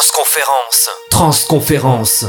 Transconférence. Transconférence.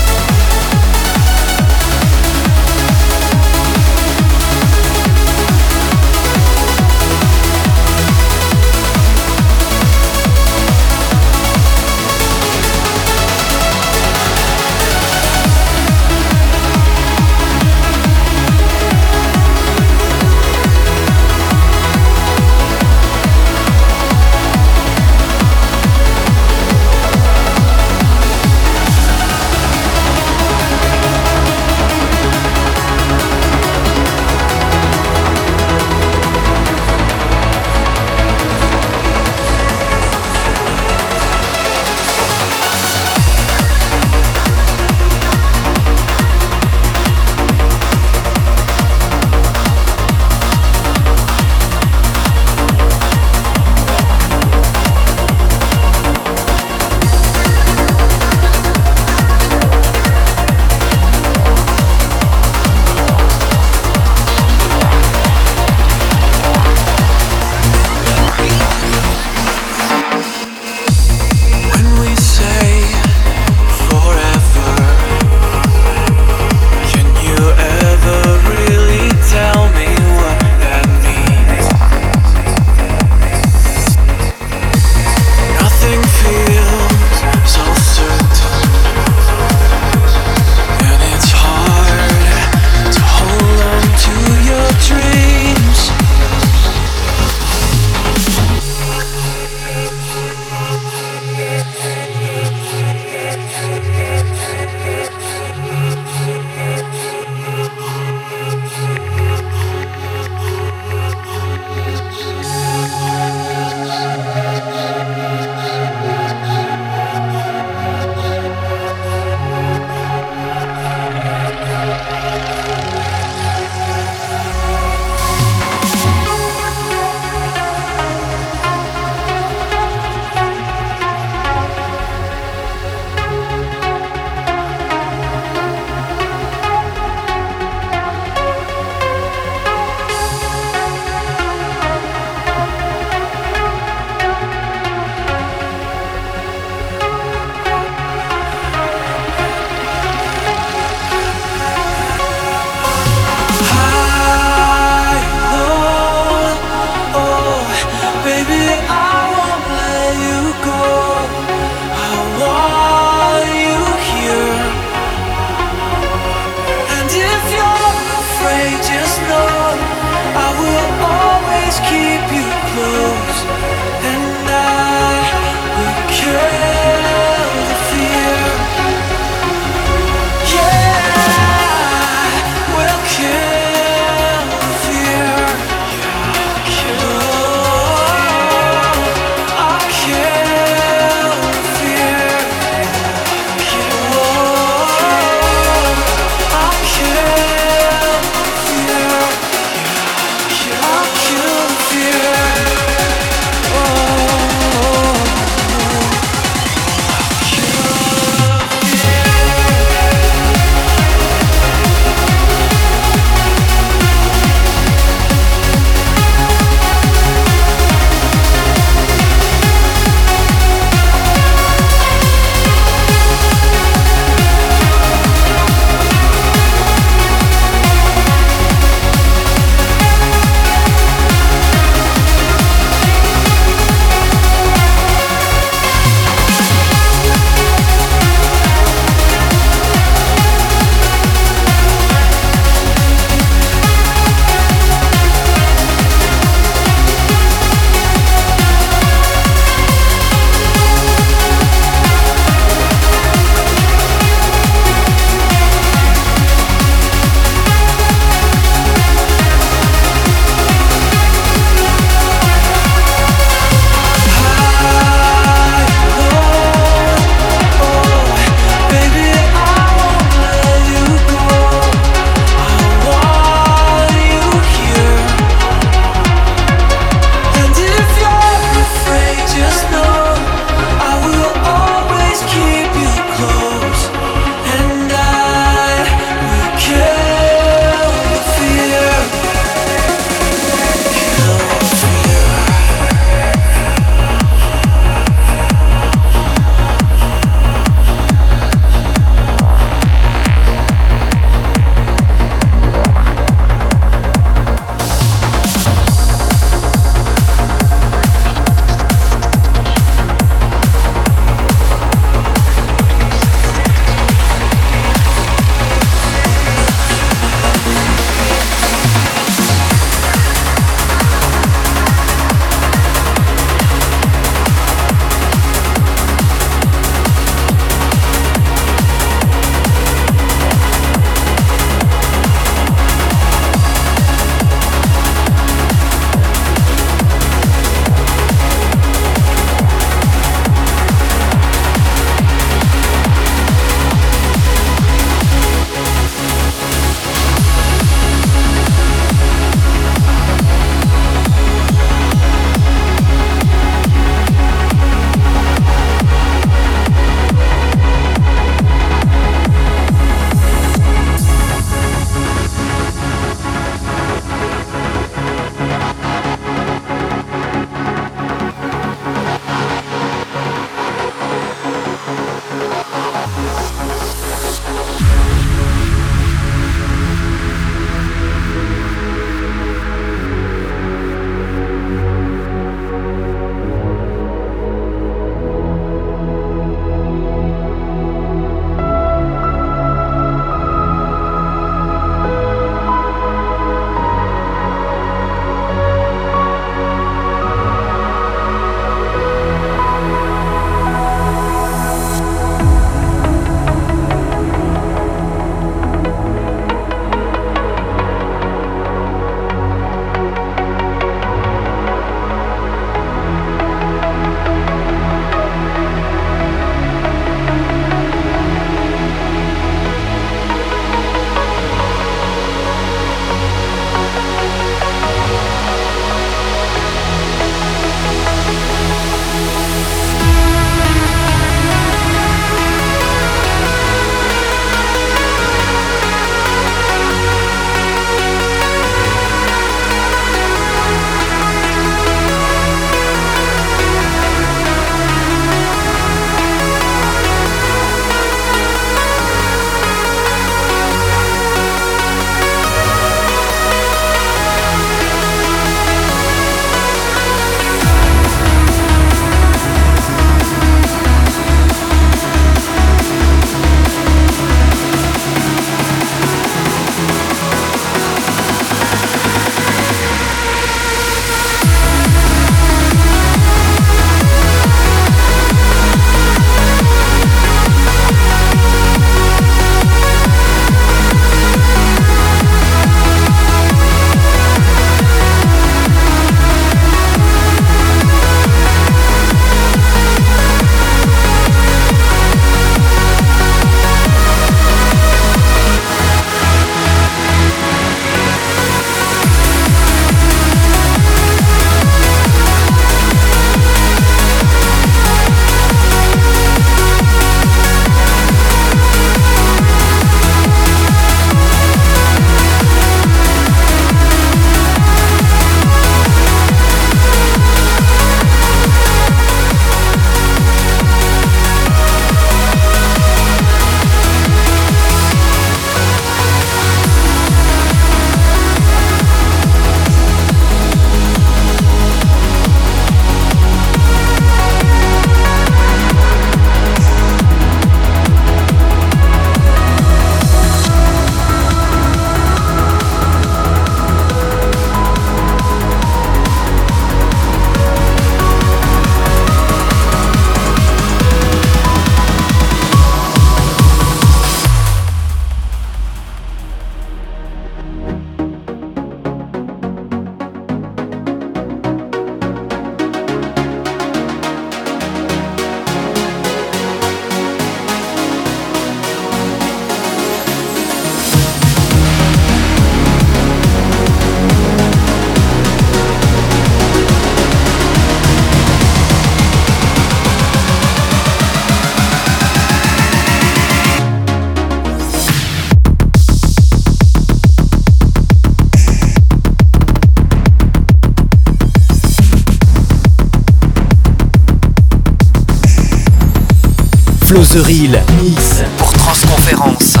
Real Mix pour. Transconférence.